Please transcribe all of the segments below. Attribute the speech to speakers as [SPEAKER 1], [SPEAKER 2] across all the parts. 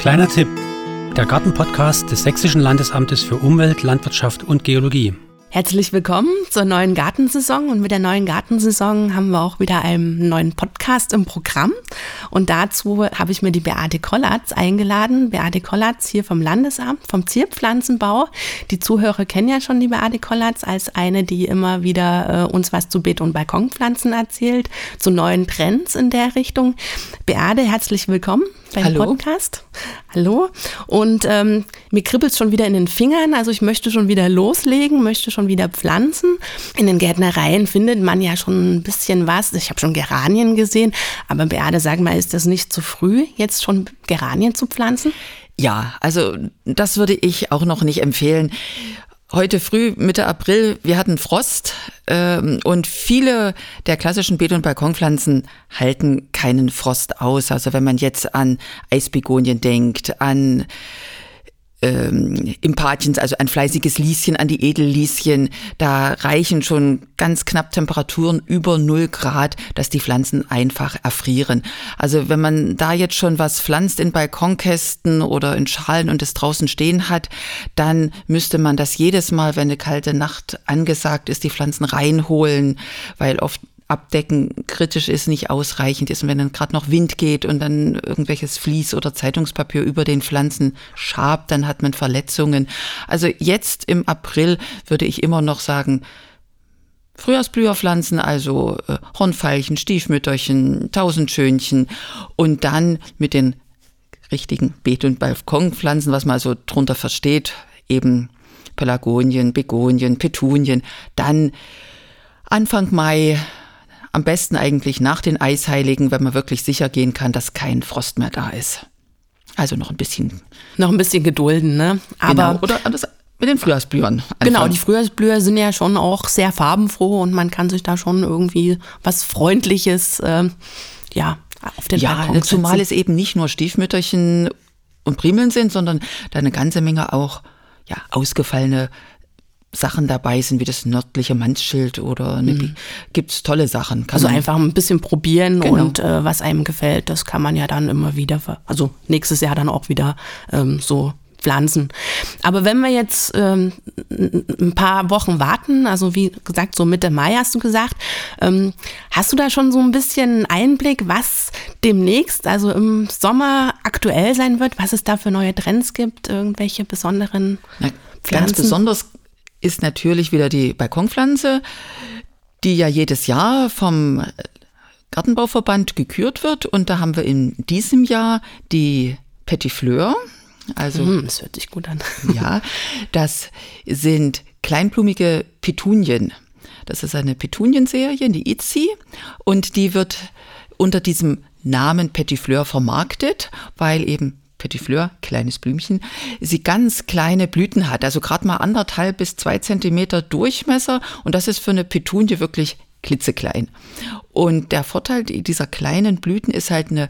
[SPEAKER 1] Kleiner Tipp: Der Gartenpodcast des Sächsischen Landesamtes für Umwelt, Landwirtschaft und Geologie.
[SPEAKER 2] Herzlich willkommen zur neuen Gartensaison und mit der neuen Gartensaison haben wir auch wieder einen neuen Podcast im Programm und dazu habe ich mir die Beate Kollatz eingeladen. Beate Kollatz hier vom Landesamt, vom Zierpflanzenbau. Die Zuhörer kennen ja schon die Beate Kollatz als eine, die immer wieder äh, uns was zu Beet- und Balkonpflanzen erzählt, zu neuen Trends in der Richtung. Beate, herzlich willkommen beim
[SPEAKER 3] Hallo.
[SPEAKER 2] Podcast. Hallo. Und ähm, mir kribbelt schon wieder in den Fingern. Also ich möchte schon wieder loslegen, möchte schon wieder pflanzen. In den Gärtnereien findet man ja schon ein bisschen was. Ich habe schon Geranien gesehen. Aber Beate, sag mal, ist das nicht zu früh, jetzt schon Geranien zu pflanzen?
[SPEAKER 3] Ja, also das würde ich auch noch nicht empfehlen. Heute früh, Mitte April, wir hatten Frost ähm, und viele der klassischen Beet- und Balkonpflanzen halten keinen Frost aus. Also wenn man jetzt an Eisbegonien denkt, an ähm, Impatiens, also ein fleißiges Lieschen, an die Edellieschen, da reichen schon ganz knapp Temperaturen über 0 Grad, dass die Pflanzen einfach erfrieren. Also wenn man da jetzt schon was pflanzt in Balkonkästen oder in Schalen und es draußen stehen hat, dann müsste man das jedes Mal, wenn eine kalte Nacht angesagt ist, die Pflanzen reinholen, weil oft Abdecken kritisch ist, nicht ausreichend ist. Und wenn dann gerade noch Wind geht und dann irgendwelches Vlies oder Zeitungspapier über den Pflanzen schabt, dann hat man Verletzungen. Also jetzt im April würde ich immer noch sagen, Frühjahrsblüherpflanzen, also äh, Hornfeilchen, Stiefmütterchen, Tausendschönchen und dann mit den richtigen Beet- und Balkonpflanzen, was man also drunter versteht, eben Pelagonien, Begonien, Petunien, dann Anfang Mai am besten eigentlich nach den Eisheiligen, wenn man wirklich sicher gehen kann, dass kein Frost mehr da ist. Also noch ein bisschen.
[SPEAKER 2] Noch ein bisschen gedulden, ne?
[SPEAKER 3] Aber genau. Oder das mit den Frühjahrsblühern.
[SPEAKER 2] Anfangen. Genau, die Frühjahrsblüher sind ja schon auch sehr farbenfroh und man kann sich da schon irgendwie was Freundliches, äh, ja, auf den
[SPEAKER 3] Ja,
[SPEAKER 2] Balkon
[SPEAKER 3] zumal
[SPEAKER 2] setzen.
[SPEAKER 3] es eben nicht nur Stiefmütterchen und Primeln sind, sondern da eine ganze Menge auch ja, ausgefallene Sachen dabei sind, wie das nördliche Mannschild oder eine, mhm. gibt's tolle Sachen.
[SPEAKER 2] Kann also einfach ein bisschen probieren
[SPEAKER 3] Genau.
[SPEAKER 2] und äh, was einem gefällt, das kann man ja dann immer wieder, also nächstes Jahr dann auch wieder ähm, so pflanzen. Aber wenn wir jetzt ähm, ein paar Wochen warten, also wie gesagt, so Mitte Mai hast du gesagt, ähm, hast du da schon so ein bisschen Einblick, was demnächst, also im Sommer aktuell sein wird, was es da für neue Trends gibt, irgendwelche besonderen
[SPEAKER 3] Na,
[SPEAKER 2] Pflanzen?
[SPEAKER 3] Ganz besonders ist natürlich wieder die Balkonpflanze, die ja jedes Jahr vom Gartenbauverband gekürt wird. Und da haben wir in diesem Jahr die Petit Fleur. Also,
[SPEAKER 2] hm, das hört sich gut an.
[SPEAKER 3] ja, das sind kleinblumige Petunien. Das ist eine Petunienserie, die Itzi. Und die wird unter diesem Namen Petit Fleur vermarktet, weil eben Petit Fleur, kleines Blümchen, sie ganz kleine Blüten hat, also gerade mal anderthalb bis zwei Zentimeter Durchmesser und das ist für eine Petunie wirklich klitzeklein. Und der Vorteil dieser kleinen Blüten ist halt eine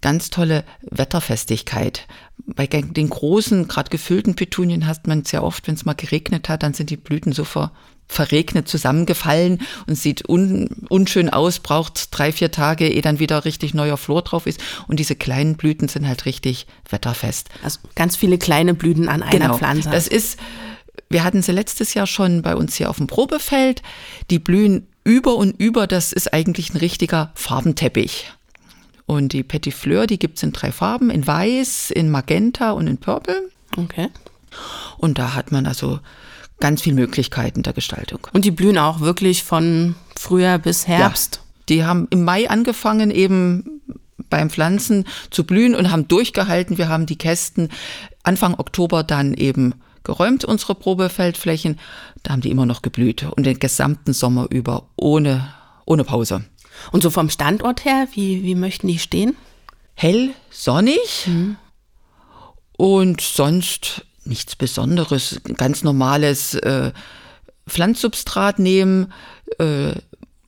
[SPEAKER 3] ganz tolle Wetterfestigkeit. Bei den großen, gerade gefüllten Petunien hat man sehr oft, wenn es mal geregnet hat, dann sind die Blüten so ver verregnet zusammengefallen und sieht un, unschön aus, braucht drei, vier Tage, ehe dann wieder richtig neuer Flor drauf ist. Und diese kleinen Blüten sind halt richtig wetterfest.
[SPEAKER 2] Also ganz viele kleine Blüten an einer
[SPEAKER 3] genau.
[SPEAKER 2] Pflanze.
[SPEAKER 3] Das ist, wir hatten sie letztes Jahr schon bei uns hier auf dem Probefeld. Die blühen über und über, das ist eigentlich ein richtiger Farbenteppich. Und die Petit Fleur, die gibt's in drei Farben, in Weiß, in Magenta und in Purple.
[SPEAKER 2] Okay.
[SPEAKER 3] Und da hat man also ganz viel Möglichkeiten der Gestaltung.
[SPEAKER 2] Und die blühen auch wirklich von Frühjahr bis Herbst.
[SPEAKER 3] Ja, die haben im Mai angefangen, eben beim Pflanzen zu blühen und haben durchgehalten. Wir haben die Kästen Anfang Oktober dann eben geräumt, unsere Probefeldflächen. Da haben die immer noch geblüht und den gesamten Sommer über ohne, ohne Pause.
[SPEAKER 2] Und so vom Standort her, wie, wie möchten die stehen?
[SPEAKER 3] Hell, sonnig mhm. und sonst nichts Besonderes, ganz normales äh, Pflanzsubstrat nehmen, äh,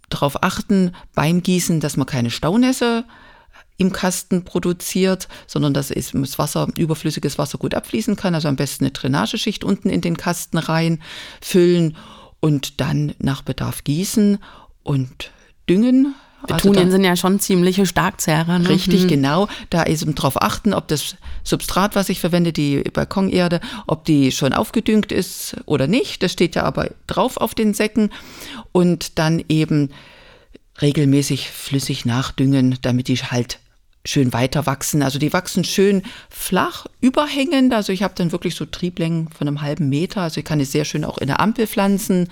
[SPEAKER 3] darauf achten beim Gießen, dass man keine Staunässe im Kasten produziert, sondern dass das Wasser, überflüssiges Wasser gut abfließen kann. Also am besten eine Drainageschicht unten in den Kasten rein füllen und dann nach Bedarf gießen und düngen
[SPEAKER 2] Petunien also sind ja schon ziemliche Starkzehrer.
[SPEAKER 3] Ne? Richtig, mhm. genau. Da ist eben drauf achten, ob das Substrat, was ich verwende, die Balkonerde, ob die schon aufgedüngt ist oder nicht. Das steht ja aber drauf auf den Säcken. Und dann eben regelmäßig flüssig nachdüngen, damit die halt schön weiter wachsen. Also die wachsen schön flach, überhängend. Also ich habe dann wirklich so Trieblängen von einem halben Meter. Also ich kann es sehr schön auch in der Ampel pflanzen.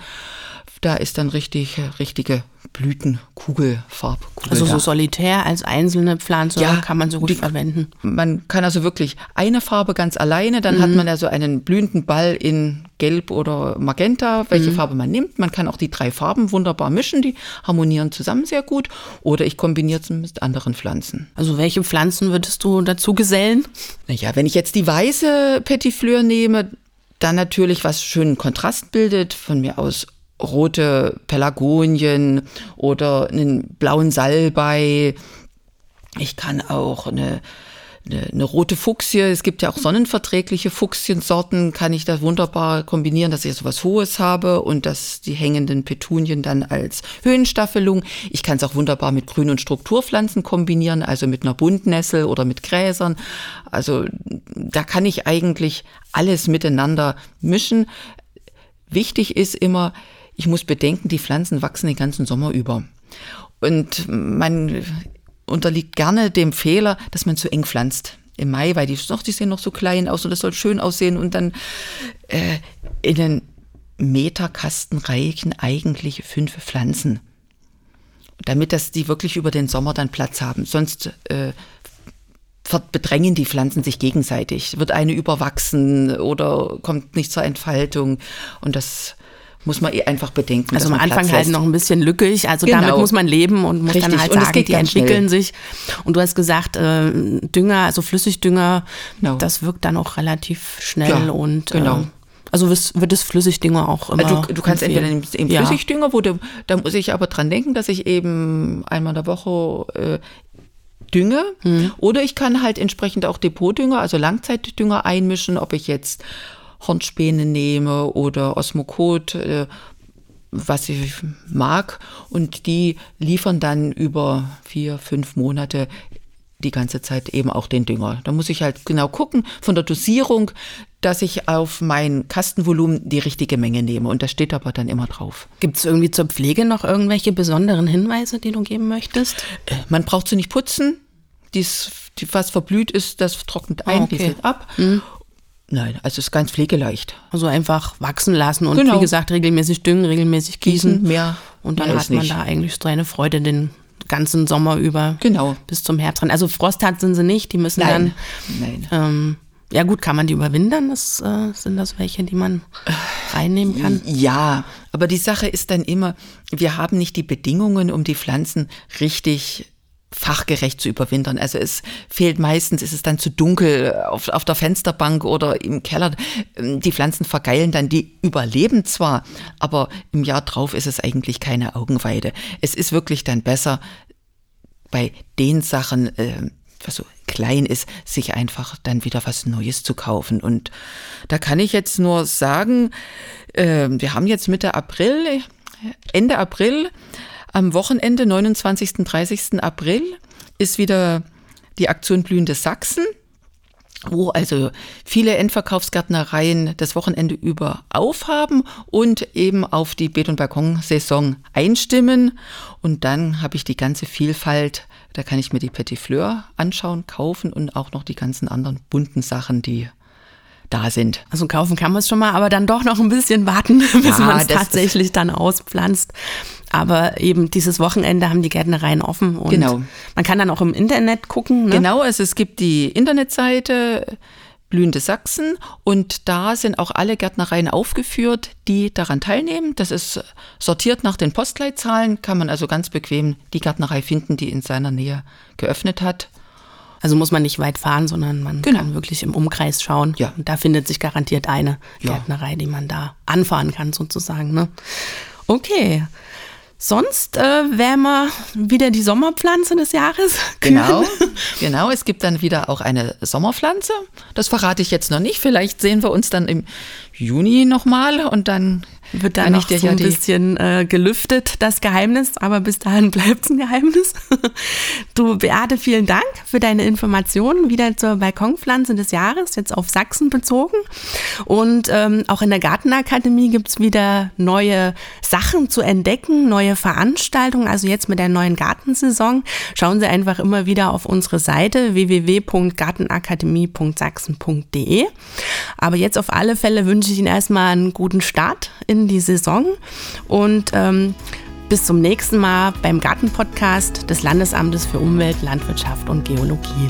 [SPEAKER 3] Da ist dann richtig, richtige Blütenkugelfarbkugel.
[SPEAKER 2] Also so solitär als einzelne Pflanze ja, kann man so gut die, verwenden.
[SPEAKER 3] Man kann also wirklich eine Farbe ganz alleine, dann mhm. hat man also einen blühenden Ball in Gelb oder Magenta, welche mhm. Farbe man nimmt. Man kann auch die drei Farben wunderbar mischen, die harmonieren zusammen sehr gut. Oder ich kombiniere es mit anderen Pflanzen.
[SPEAKER 2] Also welche Pflanzen würdest du dazu gesellen?
[SPEAKER 3] Naja, wenn ich jetzt die weiße Petit Fleur nehme, dann natürlich was schönen Kontrast bildet, von mir aus rote Pelagonien oder einen blauen Salbei. Ich kann auch eine, eine, eine, rote Fuchsie, es gibt ja auch sonnenverträgliche Fuchsiensorten, kann ich da wunderbar kombinieren, dass ich so was Hohes habe und dass die hängenden Petunien dann als Höhenstaffelung. Ich kann es auch wunderbar mit Grün- und Strukturpflanzen kombinieren, also mit einer Buntnessel oder mit Gräsern. Also da kann ich eigentlich alles miteinander mischen. Wichtig ist immer, ich muss bedenken, die Pflanzen wachsen den ganzen Sommer über. Und man unterliegt gerne dem Fehler, dass man zu eng pflanzt im Mai, weil die, doch, die sehen noch so klein aus und das soll schön aussehen und dann äh, in den Meterkasten reichen eigentlich fünf Pflanzen, damit dass die wirklich über den Sommer dann Platz haben. Sonst äh, bedrängen die Pflanzen sich gegenseitig. Wird eine überwachsen oder kommt nicht zur Entfaltung und das muss man eh einfach bedenken.
[SPEAKER 2] Also am Anfang halt noch ein bisschen lückig, also genau. damit muss man leben und muss Richtig. dann halt sagen, die entwickeln schnell. sich. Und du hast gesagt, äh, Dünger, also Flüssigdünger, genau. das wirkt dann auch relativ schnell ja, und
[SPEAKER 3] genau. Äh,
[SPEAKER 2] also wird es Flüssigdünger auch immer.
[SPEAKER 3] Du, du kannst empfehlen. entweder im ja. Flüssigdünger, wo du, da muss ich aber dran denken, dass ich eben einmal in der Woche äh, dünge. Mhm. Oder ich kann halt entsprechend auch Depotdünger, also Langzeitdünger einmischen, ob ich jetzt Hornspäne nehme oder Osmokot, äh, was ich mag. Und die liefern dann über vier, fünf Monate die ganze Zeit eben auch den Dünger. Da muss ich halt genau gucken von der Dosierung, dass ich auf mein Kastenvolumen die richtige Menge nehme. Und das steht aber dann immer drauf.
[SPEAKER 2] Gibt es irgendwie zur Pflege noch irgendwelche besonderen Hinweise, die du geben möchtest?
[SPEAKER 3] Äh, man braucht sie nicht putzen. Dies, die, was verblüht ist, das trocknet ein, ah, okay. ab. Mhm. Nein, also es ist ganz pflegeleicht.
[SPEAKER 2] Also einfach wachsen lassen und genau. wie gesagt regelmäßig düngen, regelmäßig gießen. gießen
[SPEAKER 3] mehr.
[SPEAKER 2] Und dann mehr hat man nicht. da eigentlich seine Freude den ganzen Sommer über.
[SPEAKER 3] Genau.
[SPEAKER 2] Bis zum Herbst dran. Also Frosthart sind sie nicht, die müssen Nein. dann. Nein. Ähm, ja gut, kann man die überwintern? Das, äh, sind das welche, die man reinnehmen kann?
[SPEAKER 3] Ja, aber die Sache ist dann immer, wir haben nicht die Bedingungen, um die Pflanzen richtig fachgerecht zu überwintern. Also es fehlt meistens, ist es dann zu dunkel auf, auf der Fensterbank oder im Keller. Die Pflanzen vergeilen dann, die überleben zwar, aber im Jahr drauf ist es eigentlich keine Augenweide. Es ist wirklich dann besser, bei den Sachen, äh, was so klein ist, sich einfach dann wieder was Neues zu kaufen. Und da kann ich jetzt nur sagen, äh, wir haben jetzt Mitte April, Ende April, am Wochenende, 29. 30. April, ist wieder die Aktion Blühende Sachsen, wo also viele Endverkaufsgärtnereien das Wochenende über aufhaben und eben auf die Beet- und Balkonsaison einstimmen. Und dann habe ich die ganze Vielfalt, da kann ich mir die Petit Fleur anschauen, kaufen und auch noch die ganzen anderen bunten Sachen, die da sind.
[SPEAKER 2] Also kaufen kann man es schon mal, aber dann doch noch ein bisschen warten, bis ja, man es tatsächlich dann auspflanzt. Aber eben dieses Wochenende haben die Gärtnereien offen und genau. man kann dann auch im Internet gucken. Ne?
[SPEAKER 3] Genau, also es gibt die Internetseite Blühende Sachsen und da sind auch alle Gärtnereien aufgeführt, die daran teilnehmen. Das ist sortiert nach den Postleitzahlen, kann man also ganz bequem die Gärtnerei finden, die in seiner Nähe geöffnet hat.
[SPEAKER 2] Also muss man nicht weit fahren, sondern man genau. kann wirklich im Umkreis schauen.
[SPEAKER 3] Ja.
[SPEAKER 2] Und da findet sich garantiert eine ja. Gärtnerei, die man da anfahren kann, sozusagen. Ne? Okay. Sonst äh, wären wir wieder die Sommerpflanze des Jahres.
[SPEAKER 3] Genau, genau. Es gibt dann wieder auch eine Sommerpflanze. Das verrate ich jetzt noch nicht. Vielleicht sehen wir uns dann im Juni nochmal und dann
[SPEAKER 2] wird dann noch so ein bisschen äh, gelüftet, das Geheimnis, aber bis dahin bleibt es ein Geheimnis. Du, Beate, vielen Dank für deine Informationen wieder zur Balkonpflanze des Jahres, jetzt auf Sachsen bezogen. Und ähm, auch in der Gartenakademie gibt es wieder neue Sachen zu entdecken, neue Veranstaltungen. Also jetzt mit der neuen Gartensaison schauen Sie einfach immer wieder auf unsere Seite www.gartenakademie.sachsen.de. Aber jetzt auf alle Fälle wünsche ich Ihnen erstmal einen guten Start in die Saison und ähm, bis zum nächsten Mal beim Gartenpodcast des Landesamtes für Umwelt, Landwirtschaft und Geologie.